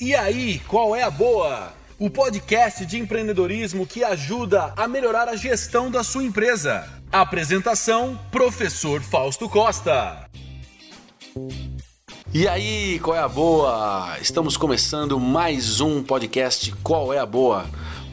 E aí, qual é a boa? O podcast de empreendedorismo que ajuda a melhorar a gestão da sua empresa. Apresentação: Professor Fausto Costa. E aí, qual é a boa? Estamos começando mais um podcast Qual é a Boa?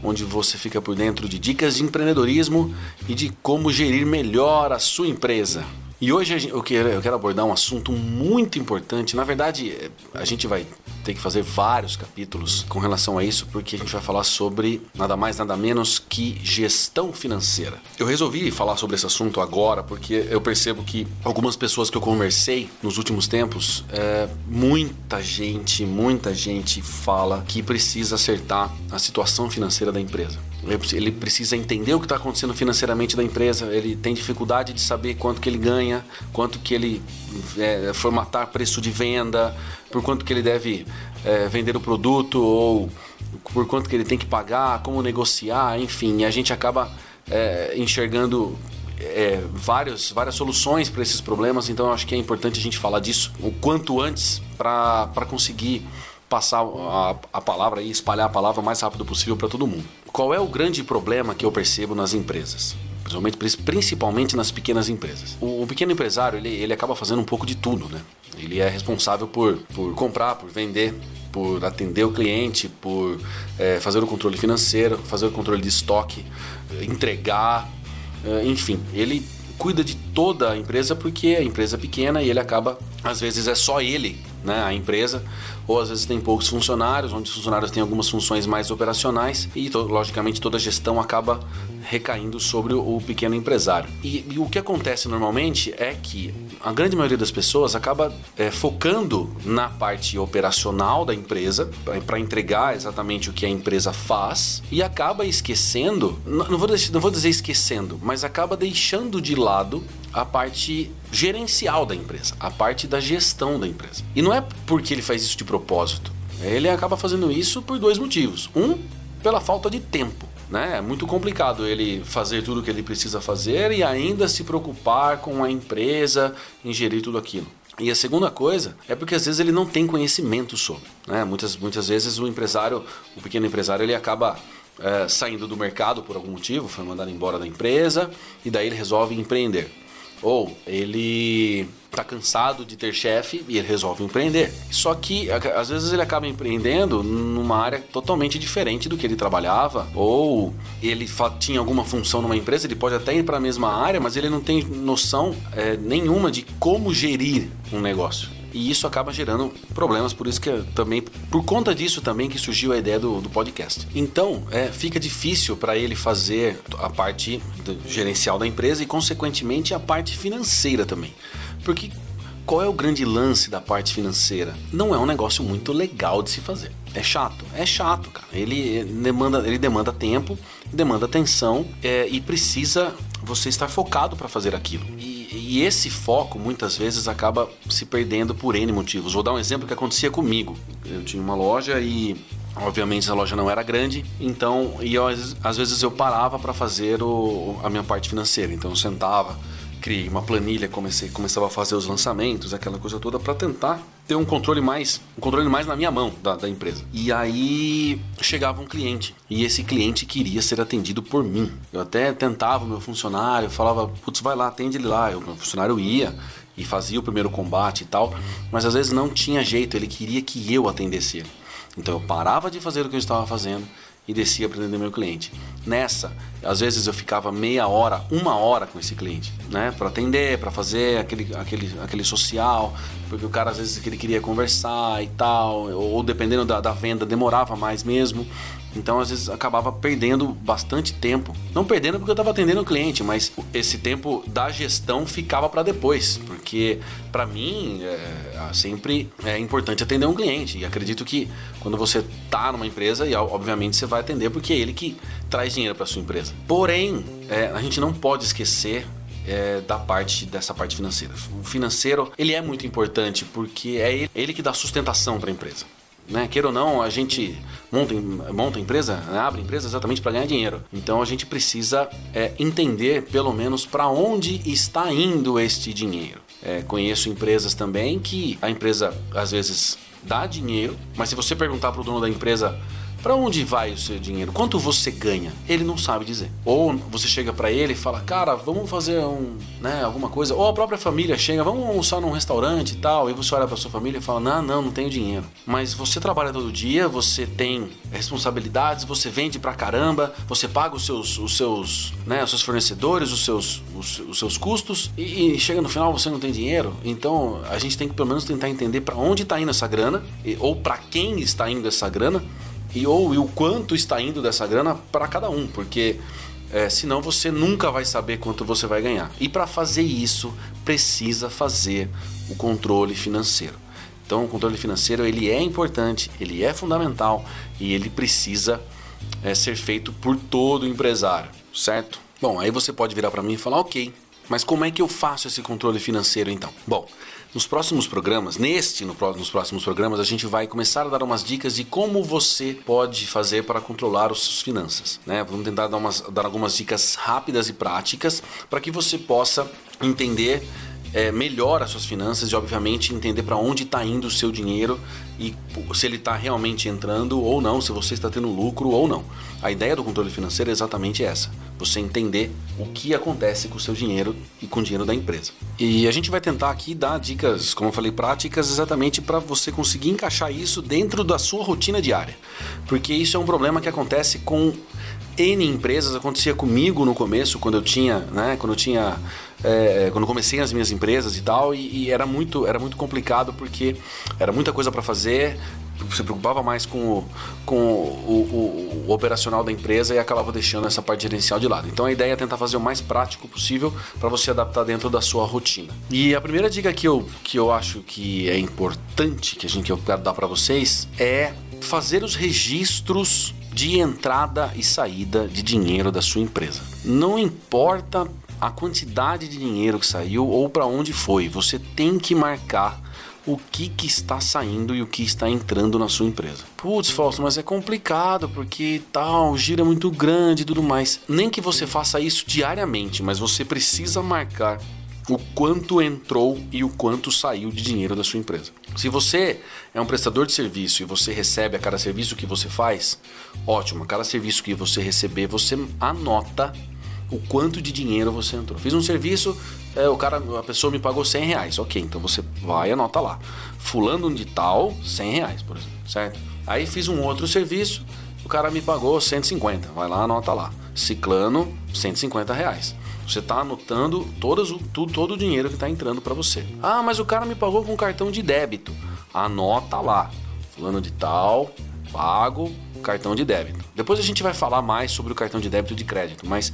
Onde você fica por dentro de dicas de empreendedorismo e de como gerir melhor a sua empresa. E hoje eu quero, eu quero abordar um assunto muito importante. Na verdade, a gente vai ter que fazer vários capítulos com relação a isso, porque a gente vai falar sobre nada mais, nada menos que gestão financeira. Eu resolvi falar sobre esse assunto agora porque eu percebo que algumas pessoas que eu conversei nos últimos tempos, é, muita gente, muita gente fala que precisa acertar a situação financeira da empresa. Ele precisa entender o que está acontecendo financeiramente da empresa, ele tem dificuldade de saber quanto que ele ganha, quanto que ele é, formatar preço de venda, por quanto que ele deve é, vender o produto ou por quanto que ele tem que pagar, como negociar, enfim, a gente acaba é, enxergando é, várias soluções para esses problemas, então acho que é importante a gente falar disso o quanto antes para conseguir passar a, a palavra e espalhar a palavra o mais rápido possível para todo mundo. Qual é o grande problema que eu percebo nas empresas? Principalmente, nas pequenas empresas. O, o, pequeno empresário, ele, ele acaba fazendo um pouco de tudo, né? Ele é responsável por, por comprar, por vender, por atender o cliente, por é, fazer o controle financeiro, fazer o controle de estoque, entregar, é, enfim, ele cuida de toda a empresa porque a empresa é pequena e ele acaba, às vezes é só ele né, a empresa, ou às vezes tem poucos funcionários, onde os funcionários têm algumas funções mais operacionais e, logicamente, toda a gestão acaba recaindo sobre o pequeno empresário. E, e o que acontece normalmente é que a grande maioria das pessoas acaba é, focando na parte operacional da empresa para entregar exatamente o que a empresa faz e acaba esquecendo, não vou, não vou dizer esquecendo, mas acaba deixando de lado a parte gerencial da empresa, a parte da gestão da empresa. E não é porque ele faz isso de propósito. Ele acaba fazendo isso por dois motivos. Um, pela falta de tempo. Né? É muito complicado ele fazer tudo o que ele precisa fazer e ainda se preocupar com a empresa, ingerir tudo aquilo. E a segunda coisa é porque às vezes ele não tem conhecimento sobre. Né? Muitas, muitas vezes o empresário, o pequeno empresário, ele acaba é, saindo do mercado por algum motivo, foi mandado embora da empresa e daí ele resolve empreender. Ou ele está cansado de ter chefe e ele resolve empreender. Só que às vezes ele acaba empreendendo numa área totalmente diferente do que ele trabalhava, ou ele tinha alguma função numa empresa, ele pode até ir para a mesma área, mas ele não tem noção é, nenhuma de como gerir um negócio e isso acaba gerando problemas, por isso que também, por conta disso também que surgiu a ideia do, do podcast. Então, é, fica difícil para ele fazer a parte gerencial da empresa e, consequentemente, a parte financeira também. Porque qual é o grande lance da parte financeira? Não é um negócio muito legal de se fazer. É chato? É chato, cara. Ele demanda, ele demanda tempo, demanda atenção é, e precisa você estar focado para fazer aquilo. E e esse foco muitas vezes acaba se perdendo por N motivos. Vou dar um exemplo que acontecia comigo. Eu tinha uma loja e Obviamente a loja não era grande, então e eu, às vezes eu parava para fazer o, a minha parte financeira. Então eu sentava, criei uma planilha, comecei, começava a fazer os lançamentos, aquela coisa toda para tentar ter um controle mais, um controle mais na minha mão da, da, empresa. E aí chegava um cliente e esse cliente queria ser atendido por mim. Eu até tentava o meu funcionário, falava, putz, vai lá, atende ele lá. O meu funcionário ia e fazia o primeiro combate e tal, mas às vezes não tinha jeito, ele queria que eu atendesse ele. Então eu parava de fazer o que eu estava fazendo e descia para atender meu cliente. Nessa, às vezes eu ficava meia hora, uma hora com esse cliente, né? Para atender, para fazer aquele, aquele, aquele social, porque o cara às vezes ele queria conversar e tal, ou dependendo da, da venda demorava mais mesmo. Então, às vezes, acabava perdendo bastante tempo. Não perdendo porque eu estava atendendo o cliente, mas esse tempo da gestão ficava para depois. Porque, para mim, é, sempre é importante atender um cliente. E acredito que quando você está numa empresa, e obviamente você vai atender porque é ele que traz dinheiro para sua empresa. Porém, é, a gente não pode esquecer é, da parte dessa parte financeira. O financeiro ele é muito importante porque é ele, ele que dá sustentação para a empresa. Né? Queira ou não, a gente monta, monta empresa, né? abre empresa exatamente para ganhar dinheiro. Então a gente precisa é, entender pelo menos para onde está indo este dinheiro. É, conheço empresas também que a empresa às vezes dá dinheiro, mas se você perguntar para o dono da empresa para onde vai o seu dinheiro? Quanto você ganha? Ele não sabe dizer. Ou você chega para ele e fala, cara, vamos fazer um, né, alguma coisa. Ou a própria família chega, vamos almoçar num restaurante e tal. E você olha para sua família e fala, não, não, não tenho dinheiro. Mas você trabalha todo dia, você tem responsabilidades, você vende pra caramba, você paga os seus, os seus, né, os seus fornecedores, os seus, os, os seus custos e, e, chega no final você não tem dinheiro. Então a gente tem que pelo menos tentar entender para onde está indo essa grana ou para quem está indo essa grana e ou e o quanto está indo dessa grana para cada um, porque é, senão você nunca vai saber quanto você vai ganhar. E para fazer isso, precisa fazer o controle financeiro. Então, o controle financeiro ele é importante, ele é fundamental e ele precisa é, ser feito por todo empresário, certo? Bom, aí você pode virar para mim e falar, ok, mas como é que eu faço esse controle financeiro então? Bom, nos próximos programas, neste, no, nos próximos programas, a gente vai começar a dar umas dicas de como você pode fazer para controlar as suas finanças. Né? Vamos tentar dar, umas, dar algumas dicas rápidas e práticas para que você possa entender é, as suas finanças e, obviamente, entender para onde está indo o seu dinheiro e se ele está realmente entrando ou não, se você está tendo lucro ou não. A ideia do controle financeiro é exatamente essa: você entender o que acontece com o seu dinheiro e com o dinheiro da empresa. E a gente vai tentar aqui dar dicas, como eu falei, práticas exatamente para você conseguir encaixar isso dentro da sua rotina diária, porque isso é um problema que acontece com N empresas, acontecia comigo no começo, quando eu tinha, né, quando eu tinha é, quando comecei as minhas empresas e tal, e, e, era muito era muito complicado porque era muita coisa para fazer, se preocupava mais com, o, com o, o, o, operacional da empresa e acabava deixando essa parte gerencial de lado. Então a ideia é tentar fazer o mais prático possível para você adaptar dentro da sua rotina. E a primeira dica que eu, que eu acho que é importante, que a gente que eu quero dar para vocês, é fazer os registros de entrada e saída de dinheiro da sua empresa. Não importa a quantidade de dinheiro que saiu ou para onde foi, você tem que marcar o que, que está saindo e o que está entrando na sua empresa. Putz, Fausto, mas é complicado porque tal, o giro é muito grande e tudo mais. Nem que você faça isso diariamente, mas você precisa marcar o quanto entrou e o quanto saiu de dinheiro da sua empresa. Se você é um prestador de serviço e você recebe a cada serviço que você faz, ótimo, a cada serviço que você receber, você anota o quanto de dinheiro você entrou. Fiz um serviço, é, o cara, a pessoa me pagou 100 reais, ok, então você vai e anota lá. Fulano de tal, 100 reais, por exemplo, certo? Aí fiz um outro serviço, o cara me pagou 150, vai lá, anota lá. Ciclano, 150 reais. Você está anotando todas, todo o dinheiro que está entrando para você. Ah, mas o cara me pagou com cartão de débito. Anota lá. Fulano de tal, pago, cartão de débito. Depois a gente vai falar mais sobre o cartão de débito e de crédito, mas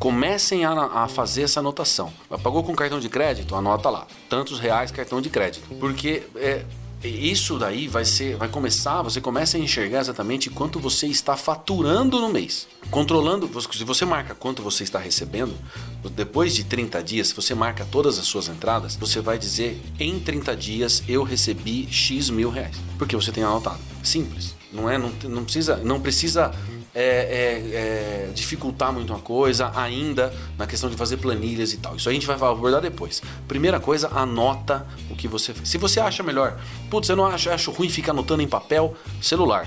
comecem a, a, fazer essa anotação. Pagou com cartão de crédito? Anota lá. Tantos reais cartão de crédito. Porque é, isso daí vai ser, vai começar, você começa a enxergar exatamente quanto você está faturando no mês. Controlando, se você marca quanto você está recebendo, depois de 30 dias, se você marca todas as suas entradas, você vai dizer em 30 dias eu recebi X mil reais. Porque você tem anotado. Simples. Não é? Não, não precisa, não precisa é, é, é, dificultar muito a coisa ainda na questão de fazer planilhas e tal. Isso a gente vai abordar depois. Primeira coisa, anota o que você fez. Se você acha melhor, putz, eu não acho, acho ruim ficar anotando em papel, celular.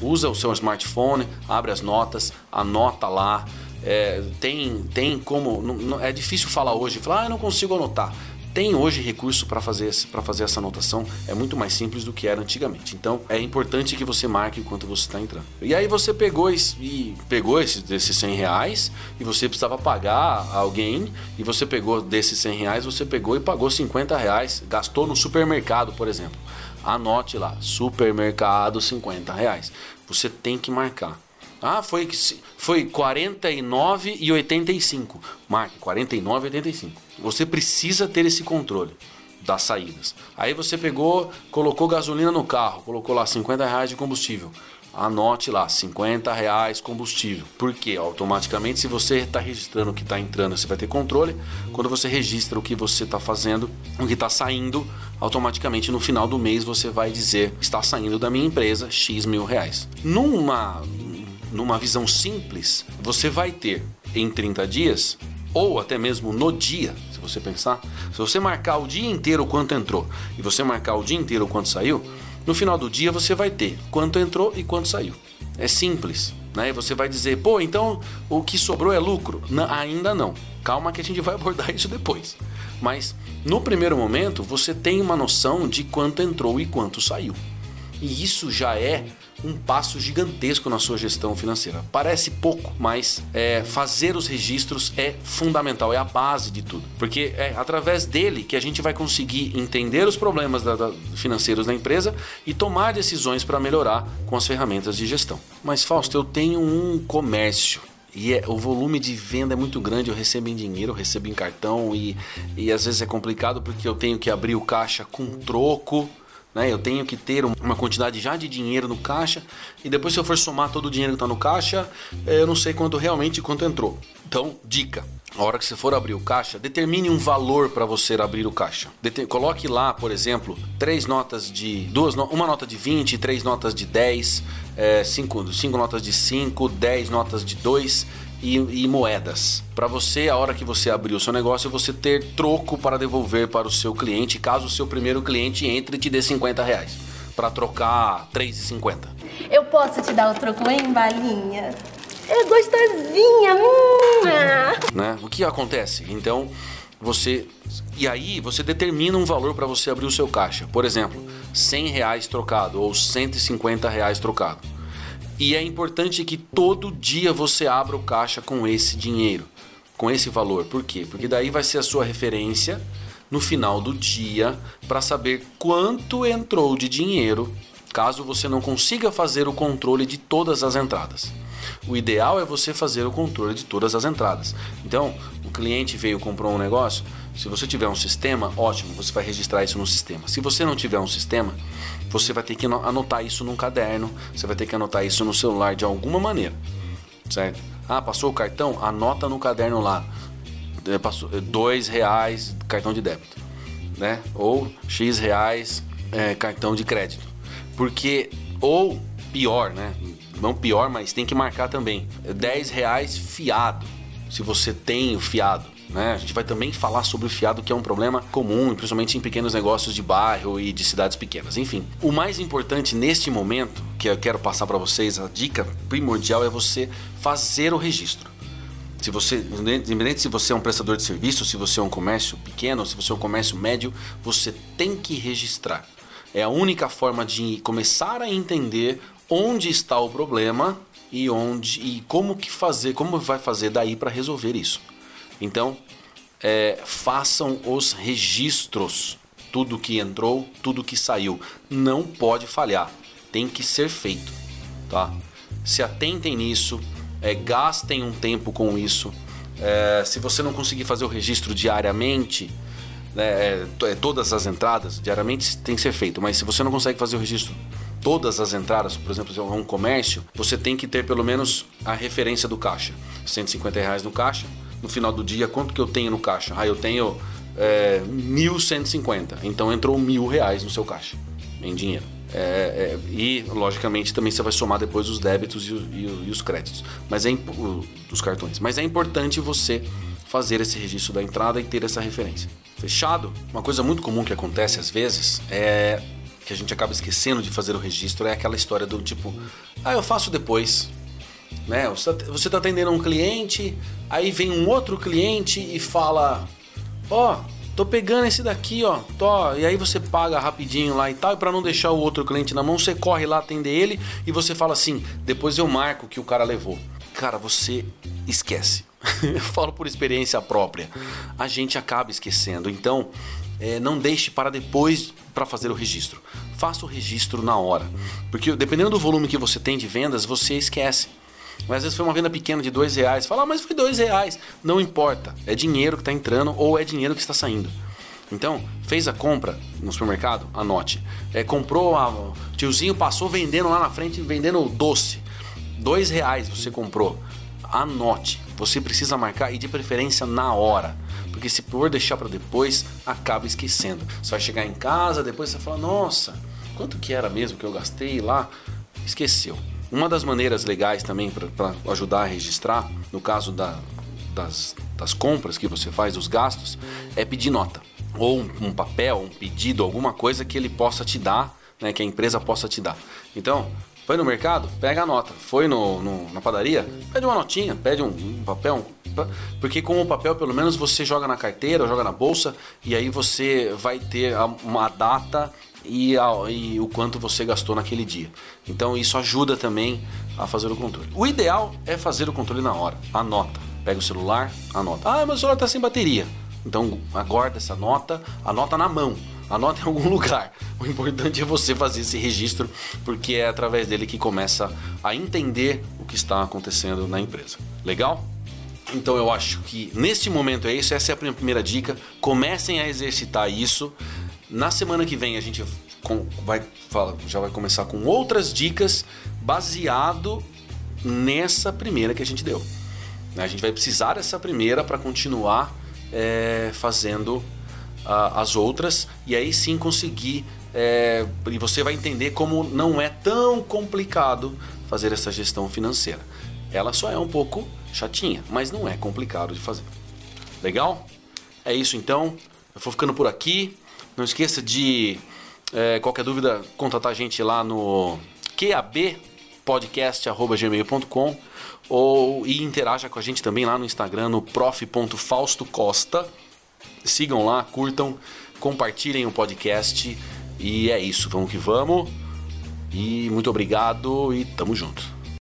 Usa o seu smartphone, abre as notas, anota lá. É, tem, tem como. Não, não, é difícil falar hoje, falar, ah, eu não consigo anotar tem hoje recurso para fazer, fazer essa anotação, é muito mais simples do que era antigamente. Então é importante que você marque enquanto você está entrando. E aí você pegou esse, e pegou esse, desses 100 reais e você precisava pagar alguém e você pegou desses 100 reais, você pegou e pagou 50 reais, gastou no supermercado, por exemplo. Anote lá, supermercado 50 reais. Você tem que marcar. Ah, foi, foi 49 e 85. Marque 49 e 85. Você precisa ter esse controle das saídas. Aí você pegou, colocou gasolina no carro, colocou lá 50 reais de combustível. Anote lá, 50 reais combustível. Porque automaticamente, se você está registrando o que está entrando, você vai ter controle. Quando você registra o que você está fazendo, o que está saindo, automaticamente no final do mês você vai dizer: está saindo da minha empresa X mil reais. Numa numa visão simples, você vai ter em 30 dias, ou até mesmo no dia, se você pensar, se você marcar o dia inteiro quanto entrou e você marcar o dia inteiro quanto saiu, No final do dia você vai ter quanto entrou e quanto saiu. É simples, né? Você vai dizer, pô, então o que sobrou é lucro? Ainda não. Calma que a gente vai abordar isso depois. Mas no primeiro momento você tem uma noção de quanto entrou e quanto saiu. E isso já é um passo gigantesco na sua gestão financeira. Parece pouco, mas é, fazer os registros é fundamental, é a base de tudo. Porque é através dele que a gente vai conseguir entender os problemas da, da, financeiros da empresa e tomar decisões para melhorar com as ferramentas de gestão. Mas, Fausto, eu tenho um comércio e é, o volume de venda é muito grande, eu recebo em dinheiro, eu recebo em cartão e, e às vezes é complicado porque eu tenho que abrir o caixa com troco né? Eu tenho que ter uma quantidade já de dinheiro no caixa e depois se eu for somar todo o dinheiro que está no caixa, é, eu não sei quanto realmente quanto entrou. Então, dica: a hora que você for abrir o caixa, determine um valor para você abrir o caixa. Deter coloque lá, por exemplo, três notas de duas, no uma nota de 20, três notas de 10, é, cinco, cinco notas de 5, 10 notas de 2 e, e moedas. Para você, a hora que você abrir o seu negócio, você ter troco para devolver para o seu cliente, caso o seu primeiro cliente entre e te dê 50 reais. Para trocar 3,50. Eu posso te dar o troco em balinha? É gostosinha! Hum. Né? O que acontece? Então, você e aí você determina um valor para você abrir o seu caixa. Por exemplo, 100 reais trocado ou 150 reais trocado. E é importante que todo dia você abra o caixa com esse dinheiro, com esse valor. Por quê? Porque daí vai ser a sua referência no final do dia para saber quanto entrou de dinheiro, caso você não consiga fazer o controle de todas as entradas. O ideal é você fazer o controle de todas as entradas. Então, o cliente veio comprou um negócio, se você tiver um sistema, ótimo, você vai registrar isso no sistema. Se você não tiver um sistema, você vai ter que anotar isso num caderno, você vai ter que anotar isso no celular de alguma maneira, certo? Ah, passou o cartão? Anota no caderno lá. É, passou é, dois reais cartão de débito, né? Ou x reais é, cartão de crédito, porque ou pior, né? Não pior, mas tem que marcar também. 10 reais fiado, se você tem o fiado. Né? A gente vai também falar sobre o fiado, que é um problema comum, principalmente em pequenos negócios de bairro e de cidades pequenas. Enfim, o mais importante neste momento, que eu quero passar para vocês, a dica primordial é você fazer o registro. Se você, independente se você é um prestador de serviço, se você é um comércio pequeno, se você é um comércio médio, você tem que registrar. É a única forma de começar a entender onde está o problema e onde e como que fazer, como vai fazer daí para resolver isso. Então, é, façam os registros, tudo que entrou, tudo que saiu. Não pode falhar, tem que ser feito, tá? Se atentem nisso, é, gastem um tempo com isso. É, se você não conseguir fazer o registro diariamente, né, é, é, todas as entradas diariamente tem que ser feito, mas se você não consegue fazer o registro todas as entradas, por exemplo, se é um comércio, você tem que ter pelo menos a referência do caixa, 150 reais no caixa, no final do dia, quanto que eu tenho no caixa? Ah, eu tenho é, 1.150. Então entrou mil reais no seu caixa, em dinheiro. É, é, e, logicamente, também você vai somar depois os débitos e, e, e os créditos. Mas é os cartões. Mas é importante você fazer esse registro da entrada e ter essa referência. Fechado? Uma coisa muito comum que acontece às vezes é que a gente acaba esquecendo de fazer o registro é aquela história do tipo, ah, eu faço depois. Né? Você está tá atendendo um cliente, aí vem um outro cliente e fala: Ó, oh, tô pegando esse daqui, ó, tô, e aí você paga rapidinho lá e tal, e para não deixar o outro cliente na mão, você corre lá atender ele e você fala assim: depois eu marco que o cara levou. Cara, você esquece. eu falo por experiência própria. A gente acaba esquecendo. Então, é, não deixe para depois para fazer o registro. Faça o registro na hora. Porque dependendo do volume que você tem de vendas, você esquece. Mas às vezes foi uma venda pequena de dois reais. Fala, ah, mas foi dois reais. Não importa. É dinheiro que está entrando ou é dinheiro que está saindo. Então, fez a compra no supermercado? Anote. É, comprou, a, tiozinho passou vendendo lá na frente, vendendo doce. Dois reais você comprou. Anote. Você precisa marcar e de preferência na hora. Porque se for deixar para depois, acaba esquecendo. Você vai chegar em casa, depois você fala, nossa, quanto que era mesmo que eu gastei lá? Esqueceu. Uma das maneiras legais também para ajudar a registrar, no caso da, das, das compras que você faz, dos gastos, é pedir nota. Ou um, um papel, um pedido, alguma coisa que ele possa te dar né, que a empresa possa te dar. Então, foi no mercado, pega a nota. Foi no, no na padaria, pede uma notinha, pede um, um, papel. Porque com o papel, pelo menos, você joga na carteira, joga na bolsa e aí você vai ter uma data e, a, e, o quanto você gastou naquele dia. Então isso ajuda também a fazer o controle. O ideal é fazer o controle na hora. Anota. Pega o celular, anota. Ah, meu celular está sem bateria. Então aguarda essa nota, anota na mão Anota em algum lugar. O importante é você fazer esse registro, porque é através dele que começa a entender o que está acontecendo na empresa. Legal? Então eu acho que nesse momento é isso, essa é a primeira dica. Comecem a exercitar isso. Na semana que vem a gente vai já vai começar com outras dicas baseado nessa primeira que a gente deu. A gente vai precisar dessa primeira para continuar é, fazendo as outras e aí sim conseguir. É, e você vai entender como não é tão complicado fazer essa gestão financeira. Ela só é um pouco chatinha, mas não é complicado de fazer. Legal? É isso então. Eu vou ficando por aqui. Não esqueça de é, qualquer dúvida contatar a gente lá no qabpodcast@gmail.com ou e interaja com a gente também lá no Instagram no prof.faustocosta. Sigam lá, curtam, compartilhem o podcast. E é isso, vamos que vamos. E muito obrigado e tamo junto.